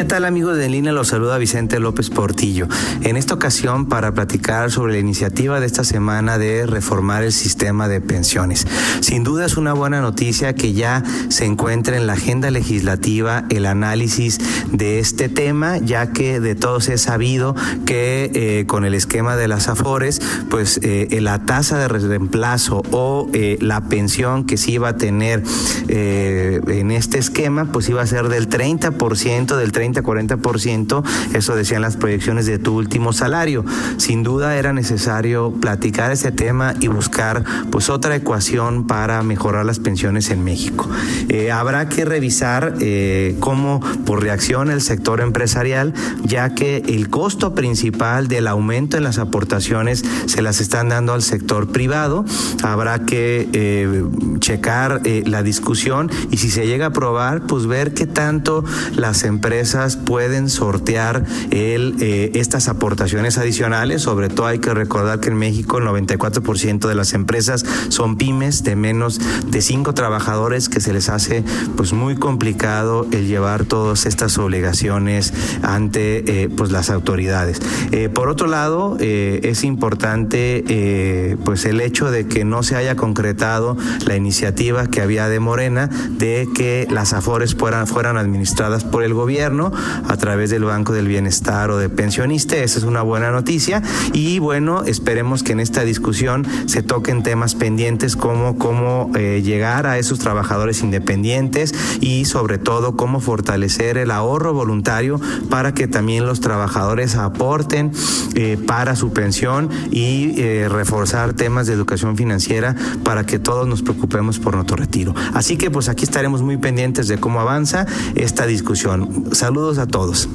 ¿Qué tal amigos de Línea? Los saluda Vicente López Portillo. En esta ocasión para platicar sobre la iniciativa de esta semana de reformar el sistema de pensiones. Sin duda es una buena noticia que ya se encuentre en la agenda legislativa el análisis de este tema, ya que de todos es sabido que eh, con el esquema de las AFORES, pues eh, la tasa de reemplazo o eh, la pensión que se iba a tener en este esquema, pues iba a ser del 30%, del 30 40%, eso decían las proyecciones de tu último salario. Sin duda era necesario platicar ese tema y buscar pues otra ecuación para mejorar las pensiones en México. Eh, habrá que revisar eh, cómo por reacción el sector empresarial, ya que el costo principal del aumento en las aportaciones se las están dando al sector privado. Habrá que eh, checar la discusión y si se llega a aprobar, pues ver qué tanto las empresas pueden sortear eh, estas aportaciones adicionales. Sobre todo hay que recordar que en México el 94% de las empresas son pymes de menos de cinco trabajadores que se les hace pues muy complicado el llevar todas estas obligaciones ante eh, pues las autoridades. Eh, por otro lado, es importante pues el hecho de que no se haya concretado la iniciativa que había de Morena de que las AFORES fueran, fueran administradas por el gobierno a través del Banco del Bienestar o de pensionista. Esa es una buena noticia. Y bueno, esperemos que en esta discusión se toquen temas pendientes como cómo eh, llegar a esos trabajadores independientes y sobre todo cómo fortalecer el ahorro voluntario para que también los trabajadores aporten eh, para su pensión y eh, reforzar temas de educación financiera para que todos nos preocupemos por nuestro retiro. Así que pues aquí estaremos muy pendientes de cómo avanza esta discusión. Saludos a todos.